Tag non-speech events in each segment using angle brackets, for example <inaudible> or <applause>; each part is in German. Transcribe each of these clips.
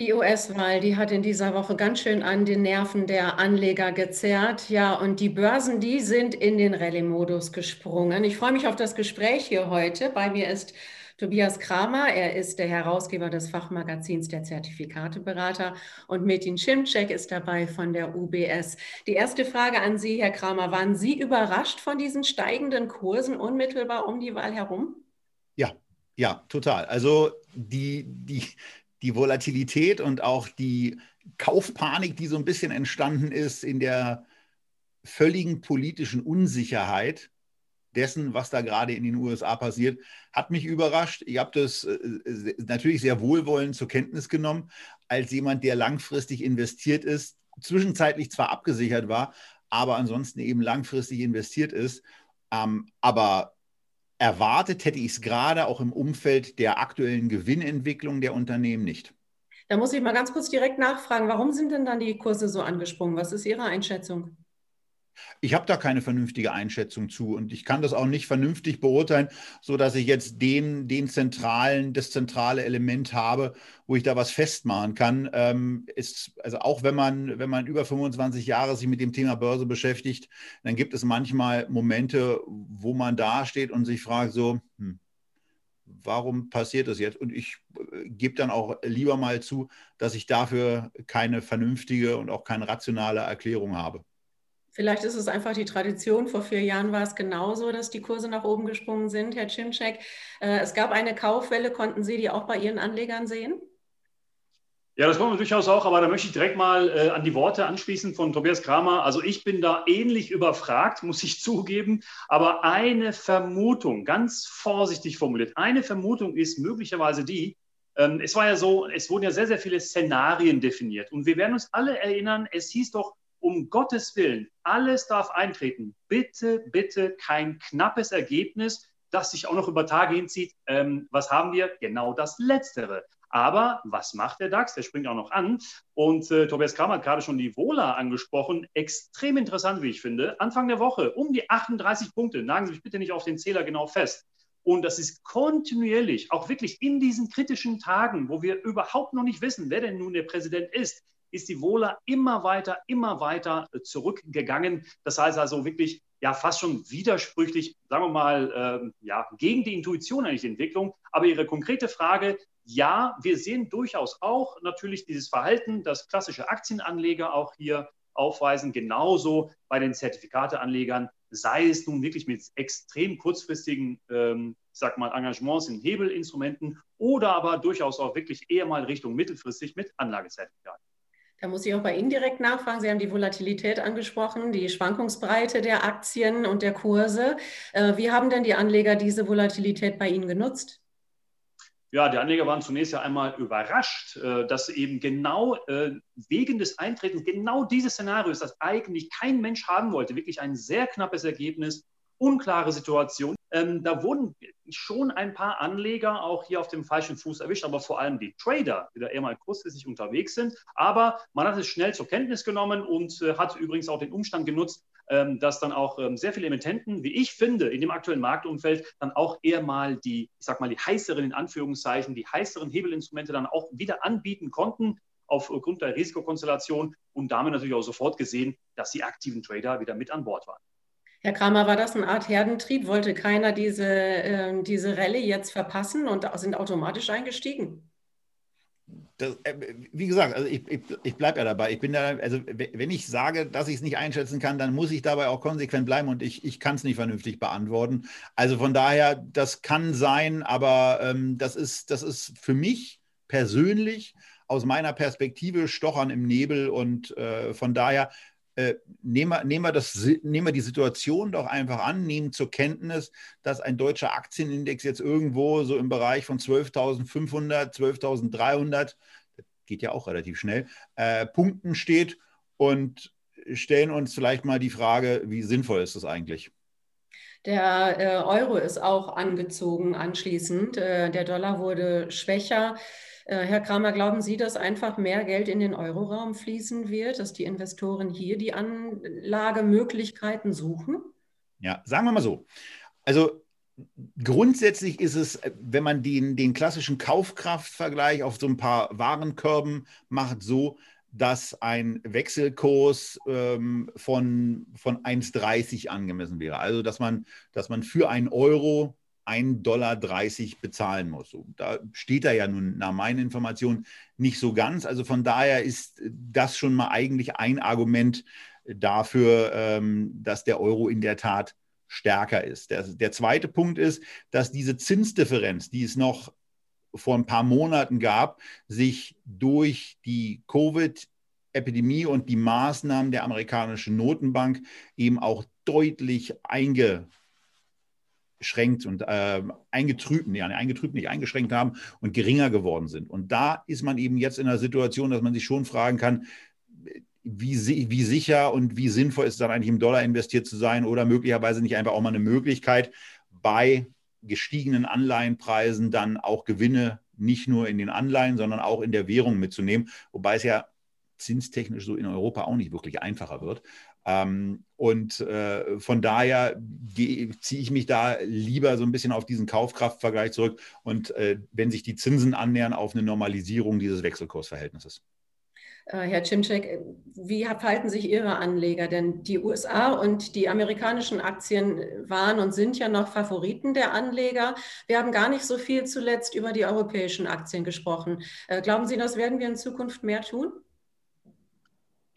Die US-Wahl, die hat in dieser Woche ganz schön an den Nerven der Anleger gezerrt. Ja, und die Börsen, die sind in den Rallye-Modus gesprungen. Ich freue mich auf das Gespräch hier heute. Bei mir ist Tobias Kramer. Er ist der Herausgeber des Fachmagazins der Zertifikateberater. Und Metin Schimczek ist dabei von der UBS. Die erste Frage an Sie, Herr Kramer. Waren Sie überrascht von diesen steigenden Kursen unmittelbar um die Wahl herum? Ja, ja, total. Also die, die, die Volatilität und auch die Kaufpanik, die so ein bisschen entstanden ist in der völligen politischen Unsicherheit dessen, was da gerade in den USA passiert, hat mich überrascht. Ich habe das äh, natürlich sehr wohlwollend zur Kenntnis genommen, als jemand, der langfristig investiert ist, zwischenzeitlich zwar abgesichert war, aber ansonsten eben langfristig investiert ist. Ähm, aber Erwartet hätte ich es gerade auch im Umfeld der aktuellen Gewinnentwicklung der Unternehmen nicht. Da muss ich mal ganz kurz direkt nachfragen, warum sind denn dann die Kurse so angesprungen? Was ist Ihre Einschätzung? Ich habe da keine vernünftige Einschätzung zu und ich kann das auch nicht vernünftig beurteilen, so dass ich jetzt den, den zentralen, das zentrale Element habe, wo ich da was festmachen kann. Ähm, ist, also auch wenn man, wenn man über 25 Jahre sich mit dem Thema Börse beschäftigt, dann gibt es manchmal Momente, wo man da steht und sich fragt so, hm, warum passiert das jetzt? Und ich äh, gebe dann auch lieber mal zu, dass ich dafür keine vernünftige und auch keine rationale Erklärung habe. Vielleicht ist es einfach die Tradition. Vor vier Jahren war es genauso, dass die Kurse nach oben gesprungen sind, Herr Cimcek. Äh, es gab eine Kaufwelle. Konnten Sie die auch bei Ihren Anlegern sehen? Ja, das wollen wir durchaus auch, aber da möchte ich direkt mal äh, an die Worte anschließen von Tobias Kramer. Also ich bin da ähnlich überfragt, muss ich <laughs> zugeben, aber eine Vermutung, ganz vorsichtig formuliert, eine Vermutung ist möglicherweise die, ähm, es war ja so, es wurden ja sehr, sehr viele Szenarien definiert und wir werden uns alle erinnern, es hieß doch, um Gottes Willen, alles darf eintreten. Bitte, bitte kein knappes Ergebnis, das sich auch noch über Tage hinzieht. Ähm, was haben wir? Genau das Letztere. Aber was macht der DAX? Der springt auch noch an. Und äh, Tobias Kramer hat gerade schon die Vola angesprochen. Extrem interessant, wie ich finde. Anfang der Woche um die 38 Punkte. Nagen Sie mich bitte nicht auf den Zähler genau fest. Und das ist kontinuierlich, auch wirklich in diesen kritischen Tagen, wo wir überhaupt noch nicht wissen, wer denn nun der Präsident ist, ist die Wohler immer weiter, immer weiter äh, zurückgegangen. Das heißt also wirklich ja fast schon widersprüchlich, sagen wir mal, äh, ja, gegen die Intuition eigentlich die Entwicklung. Aber Ihre konkrete Frage, ja, wir sehen durchaus auch natürlich dieses Verhalten, das klassische Aktienanleger auch hier aufweisen, genauso bei den Zertifikateanlegern, sei es nun wirklich mit extrem kurzfristigen, ähm, ich sag mal, Engagements in Hebelinstrumenten oder aber durchaus auch wirklich eher mal Richtung mittelfristig mit Anlagezertifikaten. Da muss ich auch bei Ihnen direkt nachfragen. Sie haben die Volatilität angesprochen, die Schwankungsbreite der Aktien und der Kurse. Äh, wie haben denn die Anleger diese Volatilität bei Ihnen genutzt? Ja, die Anleger waren zunächst ja einmal überrascht, äh, dass eben genau äh, wegen des Eintretens genau dieses Szenario ist, das eigentlich kein Mensch haben wollte. Wirklich ein sehr knappes Ergebnis, unklare Situation. Ähm, da wurden schon ein paar Anleger auch hier auf dem falschen Fuß erwischt, aber vor allem die Trader, die da eher mal kurzfristig unterwegs sind. Aber man hat es schnell zur Kenntnis genommen und äh, hat übrigens auch den Umstand genutzt, ähm, dass dann auch ähm, sehr viele Emittenten, wie ich finde, in dem aktuellen Marktumfeld dann auch eher mal die, ich sag mal, die heißeren, in Anführungszeichen, die heißeren Hebelinstrumente dann auch wieder anbieten konnten aufgrund der Risikokonstellation und damit natürlich auch sofort gesehen, dass die aktiven Trader wieder mit an Bord waren. Herr Kramer, war das eine Art Herdentrieb? Wollte keiner diese, äh, diese Rallye jetzt verpassen und sind automatisch eingestiegen? Das, äh, wie gesagt, also ich, ich, ich bleibe ja dabei. Ich bin da, also wenn ich sage, dass ich es nicht einschätzen kann, dann muss ich dabei auch konsequent bleiben und ich, ich kann es nicht vernünftig beantworten. Also von daher, das kann sein, aber ähm, das, ist, das ist für mich persönlich aus meiner Perspektive Stochern im Nebel und äh, von daher äh, nehmen, wir, nehmen, wir das, nehmen wir die Situation doch einfach an, nehmen zur Kenntnis, dass ein deutscher Aktienindex jetzt irgendwo so im Bereich von 12.500, 12.300, geht ja auch relativ schnell, äh, Punkten steht und stellen uns vielleicht mal die Frage, wie sinnvoll ist das eigentlich? Der äh, Euro ist auch angezogen anschließend. Äh, der Dollar wurde schwächer. Äh, Herr Kramer, glauben Sie, dass einfach mehr Geld in den Euroraum fließen wird, dass die Investoren hier die Anlagemöglichkeiten suchen? Ja, sagen wir mal so. Also grundsätzlich ist es, wenn man den, den klassischen Kaufkraftvergleich auf so ein paar Warenkörben macht, so, dass ein Wechselkurs ähm, von, von 1,30 angemessen wäre. Also, dass man, dass man für einen Euro 1,30 Dollar bezahlen muss. So, da steht er ja nun nach meinen Informationen nicht so ganz. Also von daher ist das schon mal eigentlich ein Argument dafür, ähm, dass der Euro in der Tat stärker ist. Der, der zweite Punkt ist, dass diese Zinsdifferenz, die es noch vor ein paar Monaten gab, sich durch die Covid-Epidemie und die Maßnahmen der amerikanischen Notenbank eben auch deutlich eingeschränkt und äh, eingetrübt, nee, eingetrübt nicht eingeschränkt haben und geringer geworden sind. Und da ist man eben jetzt in der Situation, dass man sich schon fragen kann, wie, wie sicher und wie sinnvoll ist es dann eigentlich im Dollar investiert zu sein oder möglicherweise nicht einfach auch mal eine Möglichkeit, bei gestiegenen Anleihenpreisen dann auch Gewinne nicht nur in den Anleihen, sondern auch in der Währung mitzunehmen, wobei es ja zinstechnisch so in Europa auch nicht wirklich einfacher wird. Ähm, und äh, von daher ziehe ich mich da lieber so ein bisschen auf diesen Kaufkraftvergleich zurück und äh, wenn sich die Zinsen annähern auf eine Normalisierung dieses Wechselkursverhältnisses. Äh, Herr Cimczek, wie verhalten sich Ihre Anleger? Denn die USA und die amerikanischen Aktien waren und sind ja noch Favoriten der Anleger. Wir haben gar nicht so viel zuletzt über die europäischen Aktien gesprochen. Äh, glauben Sie, das werden wir in Zukunft mehr tun?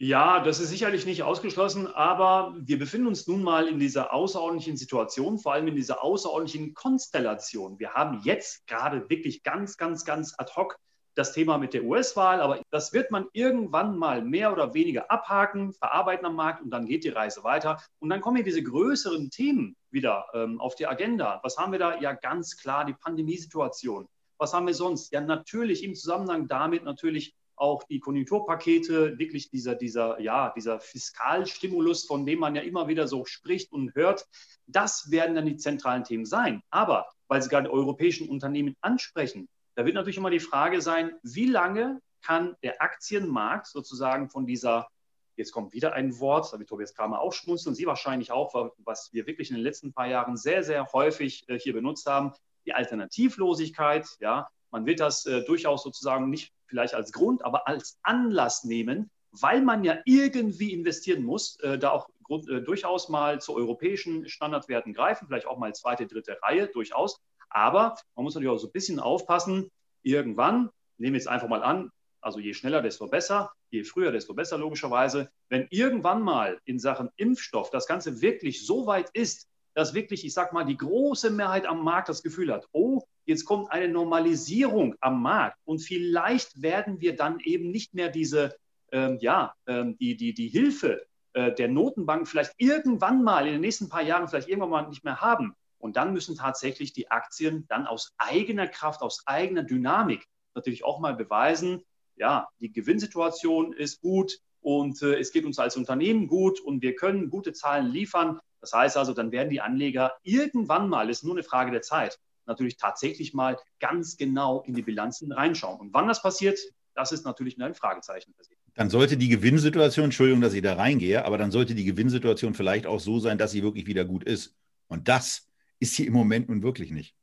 Ja, das ist sicherlich nicht ausgeschlossen, aber wir befinden uns nun mal in dieser außerordentlichen Situation, vor allem in dieser außerordentlichen Konstellation. Wir haben jetzt gerade wirklich ganz, ganz, ganz ad hoc das Thema mit der US-Wahl, aber das wird man irgendwann mal mehr oder weniger abhaken, verarbeiten am Markt und dann geht die Reise weiter. Und dann kommen hier diese größeren Themen wieder ähm, auf die Agenda. Was haben wir da? Ja, ganz klar die Pandemiesituation. Was haben wir sonst? Ja, natürlich im Zusammenhang damit natürlich auch die Konjunkturpakete, wirklich dieser, dieser, ja, dieser Fiskalstimulus, von dem man ja immer wieder so spricht und hört. Das werden dann die zentralen Themen sein. Aber weil Sie gerade die europäischen Unternehmen ansprechen, da wird natürlich immer die Frage sein, wie lange kann der Aktienmarkt sozusagen von dieser, jetzt kommt wieder ein Wort, da wird Tobias Kramer auch schmunzeln, Sie wahrscheinlich auch, was wir wirklich in den letzten paar Jahren sehr, sehr häufig äh, hier benutzt haben, die Alternativlosigkeit. Ja, man wird das äh, durchaus sozusagen nicht vielleicht als Grund, aber als Anlass nehmen, weil man ja irgendwie investieren muss, äh, da auch Grund, äh, durchaus mal zu europäischen Standardwerten greifen, vielleicht auch mal zweite, dritte Reihe, durchaus. Aber man muss natürlich auch so ein bisschen aufpassen, irgendwann, nehmen wir jetzt einfach mal an, also je schneller, desto besser, je früher, desto besser logischerweise, wenn irgendwann mal in Sachen Impfstoff das Ganze wirklich so weit ist, dass wirklich, ich sag mal, die große Mehrheit am Markt das Gefühl hat, oh, jetzt kommt eine Normalisierung am Markt und vielleicht werden wir dann eben nicht mehr diese, ähm, ja, ähm, die, die, die Hilfe äh, der Notenbank vielleicht irgendwann mal in den nächsten paar Jahren vielleicht irgendwann mal nicht mehr haben. Und dann müssen tatsächlich die Aktien dann aus eigener Kraft, aus eigener Dynamik natürlich auch mal beweisen, ja, die Gewinnsituation ist gut und äh, es geht uns als Unternehmen gut und wir können gute Zahlen liefern. Das heißt also, dann werden die Anleger irgendwann mal, ist nur eine Frage der Zeit, natürlich tatsächlich mal ganz genau in die Bilanzen reinschauen. Und wann das passiert, das ist natürlich ein Fragezeichen für Sie. Dann sollte die Gewinnsituation, Entschuldigung, dass ich da reingehe, aber dann sollte die Gewinnsituation vielleicht auch so sein, dass sie wirklich wieder gut ist. Und das ist sie im Moment nun wirklich nicht.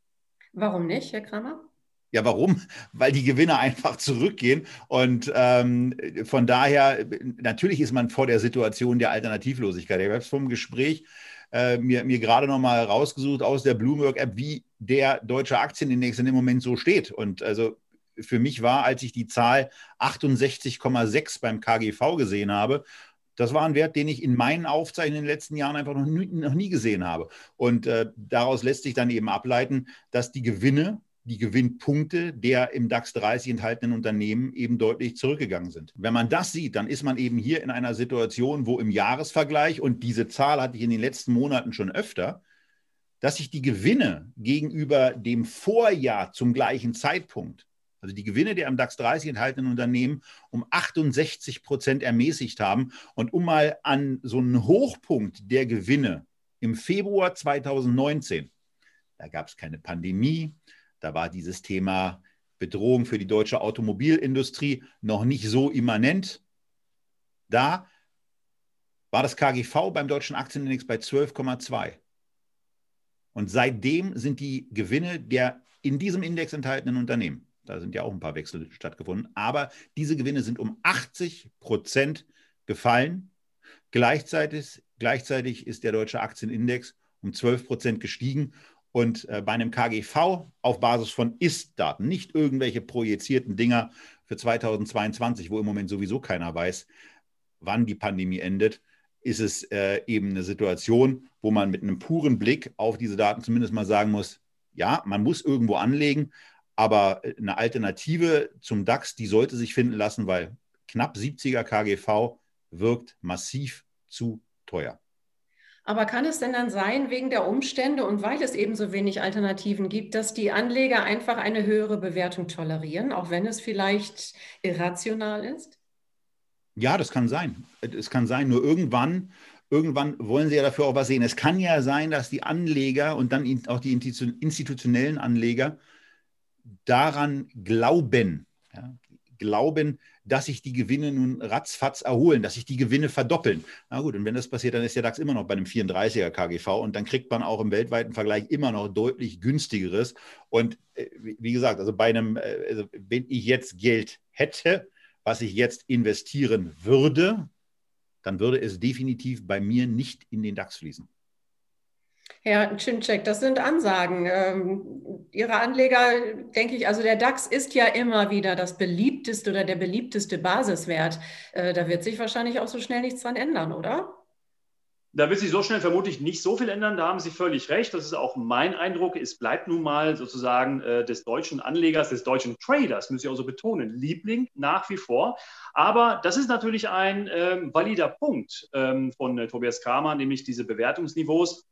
Warum nicht, Herr Kramer? Ja, warum? Weil die Gewinne einfach zurückgehen. Und ähm, von daher, natürlich ist man vor der Situation der Alternativlosigkeit. Ich habe vom Gespräch äh, mir, mir gerade noch mal rausgesucht aus der Bloomberg-App, wie der deutsche Aktienindex in dem Moment so steht. Und also für mich war, als ich die Zahl 68,6 beim KGV gesehen habe, das war ein Wert, den ich in meinen Aufzeichnungen in den letzten Jahren einfach noch nie, noch nie gesehen habe. Und äh, daraus lässt sich dann eben ableiten, dass die Gewinne, die Gewinnpunkte der im DAX 30 enthaltenen Unternehmen eben deutlich zurückgegangen sind. Wenn man das sieht, dann ist man eben hier in einer Situation, wo im Jahresvergleich, und diese Zahl hatte ich in den letzten Monaten schon öfter, dass sich die Gewinne gegenüber dem Vorjahr zum gleichen Zeitpunkt also die Gewinne der am DAX 30 enthaltenen Unternehmen, um 68 Prozent ermäßigt haben. Und um mal an so einen Hochpunkt der Gewinne im Februar 2019, da gab es keine Pandemie, da war dieses Thema Bedrohung für die deutsche Automobilindustrie noch nicht so immanent. Da war das KGV beim deutschen Aktienindex bei 12,2. Und seitdem sind die Gewinne der in diesem Index enthaltenen Unternehmen, da sind ja auch ein paar Wechsel stattgefunden, aber diese Gewinne sind um 80 Prozent gefallen. Gleichzeitig, gleichzeitig ist der deutsche Aktienindex um 12 Prozent gestiegen. Und äh, bei einem KGV auf Basis von Ist-Daten, nicht irgendwelche projizierten Dinger für 2022, wo im Moment sowieso keiner weiß, wann die Pandemie endet, ist es äh, eben eine Situation, wo man mit einem puren Blick auf diese Daten zumindest mal sagen muss, ja, man muss irgendwo anlegen, aber äh, eine Alternative zum DAX, die sollte sich finden lassen, weil knapp 70er KGV wirkt massiv zu teuer. Aber kann es denn dann sein, wegen der Umstände und weil es eben so wenig Alternativen gibt, dass die Anleger einfach eine höhere Bewertung tolerieren, auch wenn es vielleicht irrational ist? Ja, das kann sein. Es kann sein, nur irgendwann, irgendwann wollen sie ja dafür auch was sehen. Es kann ja sein, dass die Anleger und dann auch die institutionellen Anleger daran glauben, ja, glauben, dass sich die Gewinne nun ratzfatz erholen, dass sich die Gewinne verdoppeln. Na gut, und wenn das passiert, dann ist der DAX immer noch bei einem 34er KGV und dann kriegt man auch im weltweiten Vergleich immer noch deutlich günstigeres. Und äh, wie gesagt, also bei einem, äh, also wenn ich jetzt Geld hätte, was ich jetzt investieren würde, dann würde es definitiv bei mir nicht in den DAX fließen. Herr Czynczek, das sind Ansagen. Ähm, Ihre Anleger, denke ich, also der DAX ist ja immer wieder das beliebteste oder der beliebteste Basiswert. Äh, da wird sich wahrscheinlich auch so schnell nichts dran ändern, oder? Da wird sich so schnell vermutlich nicht so viel ändern. Da haben Sie völlig recht. Das ist auch mein Eindruck. Es bleibt nun mal sozusagen äh, des deutschen Anlegers, des deutschen Traders, muss ich auch so betonen, Liebling nach wie vor. Aber das ist natürlich ein ähm, valider Punkt ähm, von äh, Tobias Kramer, nämlich diese Bewertungsniveaus.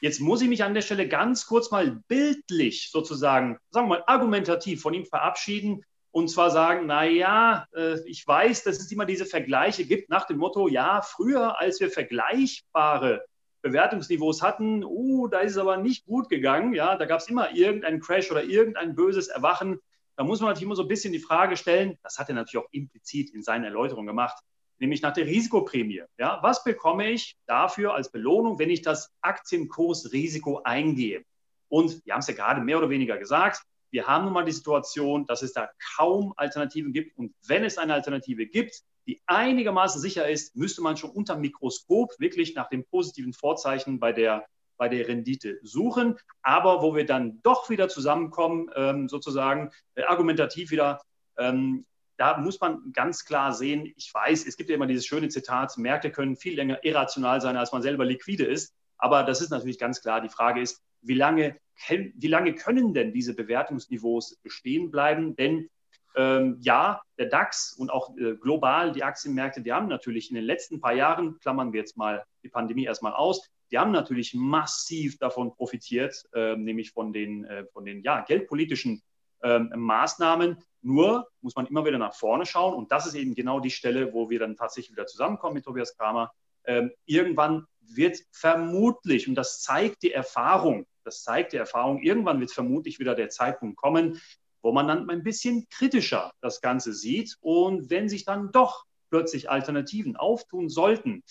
Jetzt muss ich mich an der Stelle ganz kurz mal bildlich sozusagen, sagen wir mal, argumentativ von ihm verabschieden und zwar sagen, naja, äh, ich weiß, dass es immer diese Vergleiche gibt nach dem Motto, ja, früher, als wir vergleichbare Bewertungsniveaus hatten, uh, da ist es aber nicht gut gegangen, ja, da gab es immer irgendeinen Crash oder irgendein böses Erwachen. Da muss man natürlich immer so ein bisschen die Frage stellen, das hat er natürlich auch implizit in seiner Erläuterung gemacht, nämlich nach der Risikoprämie. Ja, was bekomme ich dafür als Belohnung, wenn ich das Aktienkursrisiko eingehe? Und wir haben es ja gerade mehr oder weniger gesagt, wir haben nun mal die Situation, dass es da kaum Alternativen gibt. Und wenn es eine Alternative gibt, die einigermaßen sicher ist, müsste man schon unter Mikroskop wirklich nach dem positiven Vorzeichen bei der, bei der Rendite suchen. Aber wo wir dann doch wieder zusammenkommen, ähm, sozusagen äh, argumentativ wieder, ähm, da muss man ganz klar sehen, ich weiß, es gibt ja immer dieses schöne Zitat, Märkte können viel länger irrational sein, als man selber liquide ist. Aber das ist natürlich ganz klar. Die Frage ist, wie lange, wie lange können denn diese Bewertungsniveaus bestehen bleiben? Denn ähm, ja, der DAX und auch äh, global die Aktienmärkte, die haben natürlich in den letzten paar Jahren, klammern wir jetzt mal die Pandemie erstmal aus, die haben natürlich massiv davon profitiert, äh, nämlich von den, äh, von den ja, geldpolitischen ähm, Maßnahmen. Nur muss man immer wieder nach vorne schauen und das ist eben genau die Stelle, wo wir dann tatsächlich wieder zusammenkommen mit Tobias Kramer. Ähm, irgendwann wird vermutlich, und das zeigt die Erfahrung, das zeigt die Erfahrung, irgendwann wird vermutlich wieder der Zeitpunkt kommen, wo man dann ein bisschen kritischer das Ganze sieht. Und wenn sich dann doch plötzlich Alternativen auftun sollten,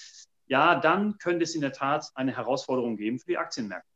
ja, dann könnte es in der Tat eine Herausforderung geben für die Aktienmärkte.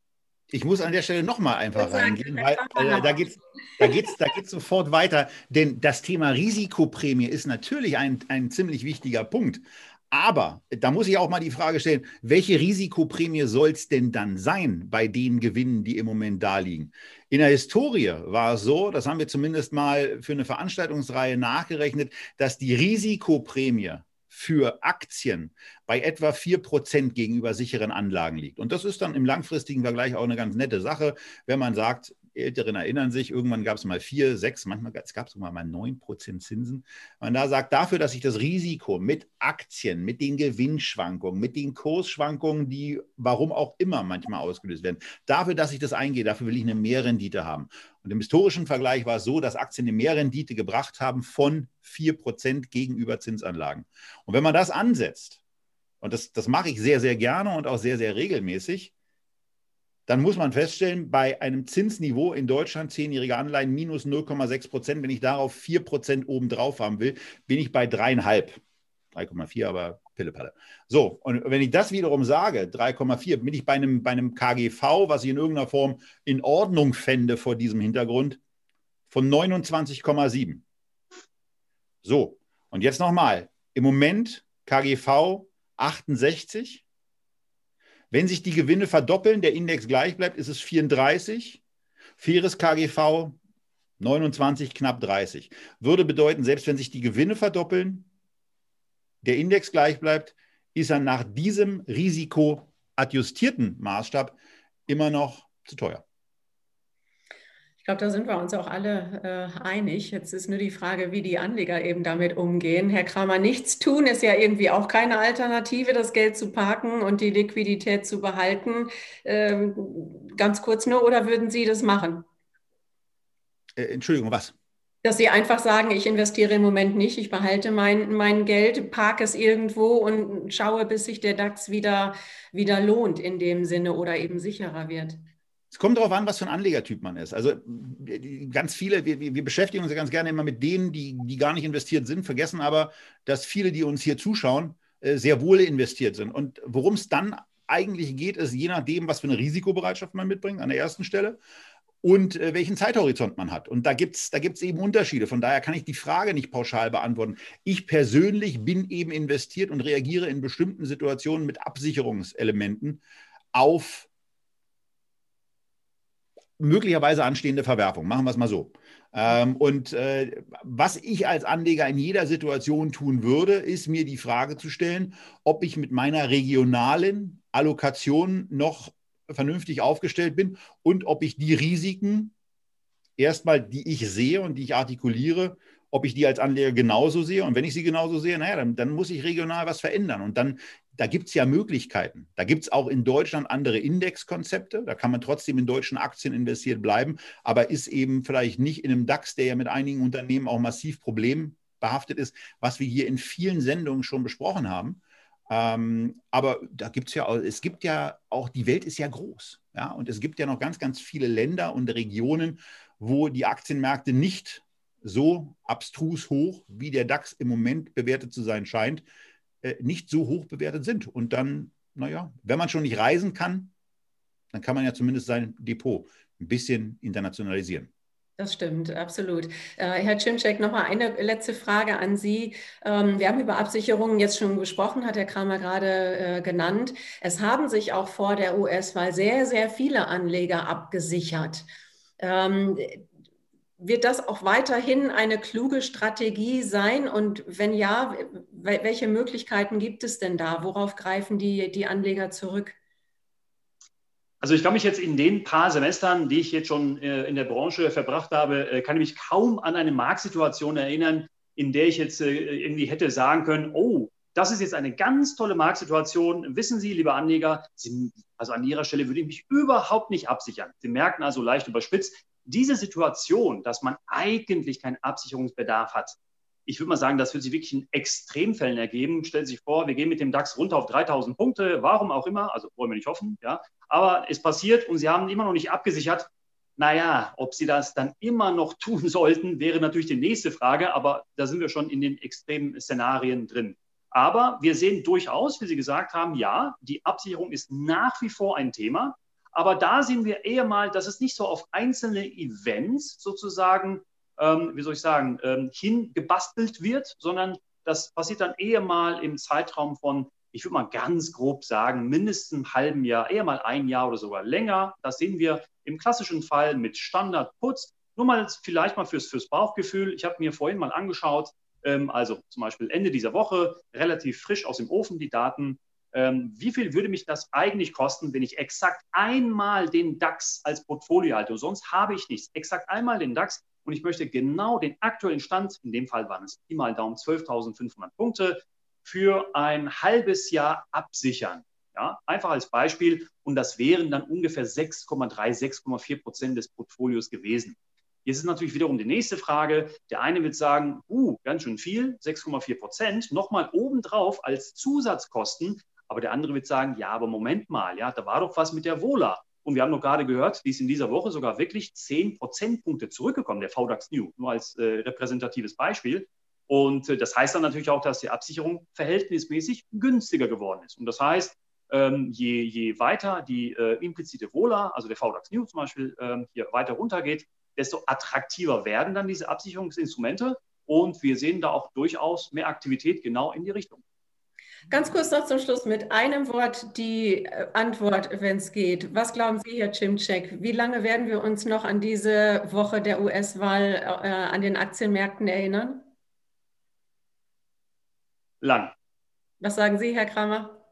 Ich muss an der Stelle nochmal einfach reingehen, weil äh, da geht es da geht's, da geht's sofort weiter. Denn das Thema Risikoprämie ist natürlich ein, ein ziemlich wichtiger Punkt. Aber da muss ich auch mal die Frage stellen, welche Risikoprämie soll es denn dann sein bei den Gewinnen, die im Moment da liegen? In der Historie war es so, das haben wir zumindest mal für eine Veranstaltungsreihe nachgerechnet, dass die Risikoprämie für Aktien bei etwa 4% gegenüber sicheren Anlagen liegt. Und das ist dann im langfristigen Vergleich auch eine ganz nette Sache, wenn man sagt, Älteren erinnern sich, irgendwann gab es mal vier, sechs, manchmal gab es mal neun Prozent Zinsen. Man da sagt, dafür, dass ich das Risiko mit Aktien, mit den Gewinnschwankungen, mit den Kursschwankungen, die warum auch immer manchmal ausgelöst werden, dafür, dass ich das eingehe, dafür will ich eine Mehrrendite haben. Und im historischen Vergleich war es so, dass Aktien eine Mehrrendite gebracht haben von 4% gegenüber Zinsanlagen. Und wenn man das ansetzt, und das, das mache ich sehr, sehr gerne und auch sehr, sehr regelmäßig, dann muss man feststellen, bei einem Zinsniveau in Deutschland, zehnjährige Anleihen minus 0,6 Prozent, wenn ich darauf 4 Prozent obendrauf haben will, bin ich bei dreieinhalb. 3,4, aber Pillepalle. So, und wenn ich das wiederum sage, 3,4, bin ich bei einem, bei einem KGV, was ich in irgendeiner Form in Ordnung fände vor diesem Hintergrund, von 29,7. So, und jetzt nochmal. Im Moment KGV 68. Wenn sich die Gewinne verdoppeln, der Index gleich bleibt, ist es 34. Faires KGV 29, knapp 30. Würde bedeuten, selbst wenn sich die Gewinne verdoppeln, der Index gleich bleibt, ist er nach diesem risikoadjustierten Maßstab immer noch zu teuer. Ich glaube, da sind wir uns auch alle äh, einig. Jetzt ist nur die Frage, wie die Anleger eben damit umgehen. Herr Kramer, nichts tun ist ja irgendwie auch keine Alternative, das Geld zu parken und die Liquidität zu behalten. Ähm, ganz kurz nur, oder würden Sie das machen? Äh, Entschuldigung, was? Dass Sie einfach sagen, ich investiere im Moment nicht, ich behalte mein, mein Geld, parke es irgendwo und schaue, bis sich der DAX wieder, wieder lohnt in dem Sinne oder eben sicherer wird. Es kommt darauf an, was für ein Anlegertyp man ist. Also ganz viele, wir, wir beschäftigen uns ja ganz gerne immer mit denen, die, die gar nicht investiert sind, vergessen aber, dass viele, die uns hier zuschauen, äh, sehr wohl investiert sind. Und worum es dann eigentlich geht, ist je nachdem, was für eine Risikobereitschaft man mitbringt, an der ersten Stelle und äh, welchen Zeithorizont man hat. Und da gibt es da gibt's eben Unterschiede. Von daher kann ich die Frage nicht pauschal beantworten. Ich persönlich bin eben investiert und reagiere in bestimmten Situationen mit Absicherungselementen auf möglicherweise anstehende Verwerfung. Machen wir es mal so. Ähm, und äh, was ich als Anleger in jeder Situation tun würde, ist mir die Frage zu stellen, ob ich mit meiner regionalen Allokation noch vernünftig aufgestellt bin und ob ich die Risiken erstmal, die ich sehe und die ich artikuliere, ob ich die als Anleger genauso sehe. Und wenn ich sie genauso sehe, naja, dann, dann muss ich regional was verändern. Und dann da gibt es ja Möglichkeiten. Da gibt es auch in Deutschland andere Indexkonzepte. Da kann man trotzdem in deutschen Aktien investiert bleiben, aber ist eben vielleicht nicht in einem DAX, der ja mit einigen Unternehmen auch massiv problembehaftet ist, was wir hier in vielen Sendungen schon besprochen haben. Ähm, aber da gibt es ja, es gibt ja auch, die Welt ist ja groß. Ja, und es gibt ja noch ganz, ganz viele Länder und Regionen, wo die Aktienmärkte nicht so abstrus hoch, wie der DAX im Moment bewertet zu sein scheint, nicht so hoch bewertet sind. Und dann, naja, wenn man schon nicht reisen kann, dann kann man ja zumindest sein Depot ein bisschen internationalisieren. Das stimmt, absolut. Äh, Herr Cimczek, nochmal eine letzte Frage an Sie. Ähm, wir haben über Absicherungen jetzt schon gesprochen, hat Herr Kramer gerade äh, genannt. Es haben sich auch vor der US-Wahl sehr, sehr viele Anleger abgesichert. Wird das auch weiterhin eine kluge Strategie sein? Und wenn ja, welche Möglichkeiten gibt es denn da? Worauf greifen die, die Anleger zurück? Also ich kann mich jetzt in den paar Semestern, die ich jetzt schon äh, in der Branche verbracht habe, äh, kann ich mich kaum an eine Marktsituation erinnern, in der ich jetzt äh, irgendwie hätte sagen können, oh, das ist jetzt eine ganz tolle Marktsituation. Wissen Sie, liebe Anleger, Sie, also an Ihrer Stelle würde ich mich überhaupt nicht absichern. Sie merken also leicht überspitzt, diese Situation, dass man eigentlich keinen Absicherungsbedarf hat, ich würde mal sagen, das wird sich wirklich in Extremfällen ergeben. Stellen Sie sich vor, wir gehen mit dem DAX runter auf 3000 Punkte, warum auch immer, also wollen wir nicht hoffen, ja. Aber es passiert und Sie haben immer noch nicht abgesichert. Naja, ob Sie das dann immer noch <laughs> tun sollten, wäre natürlich die nächste Frage, aber da sind wir schon in den extremen Szenarien drin. Aber wir sehen durchaus, wie Sie gesagt haben, ja, die Absicherung ist nach wie vor ein Thema. Aber da sehen wir eher mal, dass es nicht so auf einzelne Events sozusagen, ähm, wie soll ich sagen, ähm, hingebastelt wird, sondern das passiert dann eher mal im Zeitraum von, ich würde mal ganz grob sagen, mindestens einem halben Jahr, eher mal ein Jahr oder sogar länger. Das sehen wir im klassischen Fall mit Standardputz. Nur mal vielleicht mal fürs, fürs Bauchgefühl. Ich habe mir vorhin mal angeschaut, ähm, also zum Beispiel Ende dieser Woche, relativ frisch aus dem Ofen die Daten ähm, wie viel würde mich das eigentlich kosten, wenn ich exakt einmal den DAX als Portfolio halte? Sonst habe ich nichts. Exakt einmal den DAX und ich möchte genau den aktuellen Stand, in dem Fall waren es Pi mal Daumen 12.500 Punkte, für ein halbes Jahr absichern. Ja, einfach als Beispiel. Und das wären dann ungefähr 6,3, 6,4 Prozent des Portfolios gewesen. Jetzt ist natürlich wiederum die nächste Frage. Der eine wird sagen, uh, ganz schön viel, 6,4 Prozent, nochmal obendrauf als Zusatzkosten aber der andere wird sagen, ja, aber Moment mal, ja, da war doch was mit der Vola. Und wir haben noch gerade gehört, die ist in dieser Woche sogar wirklich 10 Prozentpunkte zurückgekommen, der VDAX New, nur als äh, repräsentatives Beispiel. Und äh, das heißt dann natürlich auch, dass die Absicherung verhältnismäßig günstiger geworden ist. Und das heißt, ähm, je, je weiter die äh, implizite Vola, also der VDAX New zum Beispiel, ähm, hier weiter runtergeht, desto attraktiver werden dann diese Absicherungsinstrumente. Und wir sehen da auch durchaus mehr Aktivität genau in die Richtung. Ganz kurz noch zum Schluss mit einem Wort die äh, Antwort, wenn es geht. Was glauben Sie, Herr Cimcek? Wie lange werden wir uns noch an diese Woche der US-Wahl äh, an den Aktienmärkten erinnern? Lang. Was sagen Sie, Herr Kramer?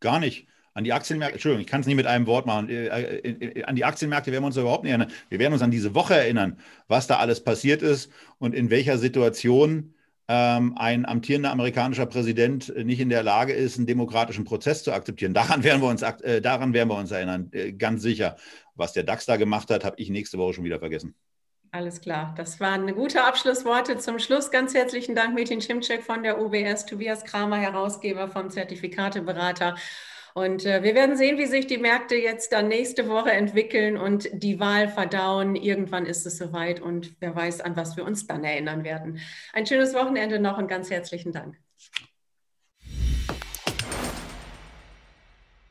Gar nicht. An die Aktienmärkte, Entschuldigung, ich kann es nicht mit einem Wort machen. Äh, äh, an die Aktienmärkte werden wir uns überhaupt nicht erinnern. Wir werden uns an diese Woche erinnern, was da alles passiert ist und in welcher Situation ein amtierender amerikanischer Präsident nicht in der Lage ist, einen demokratischen Prozess zu akzeptieren. Daran werden wir uns, äh, daran werden wir uns erinnern, äh, ganz sicher. Was der DAX da gemacht hat, habe ich nächste Woche schon wieder vergessen. Alles klar, das waren gute Abschlussworte zum Schluss. Ganz herzlichen Dank, Metin Schimczek von der UBS, Tobias Kramer, Herausgeber vom Zertifikateberater. Und äh, wir werden sehen, wie sich die Märkte jetzt dann nächste Woche entwickeln und die Wahl verdauen. Irgendwann ist es soweit und wer weiß, an was wir uns dann erinnern werden. Ein schönes Wochenende noch und ganz herzlichen Dank.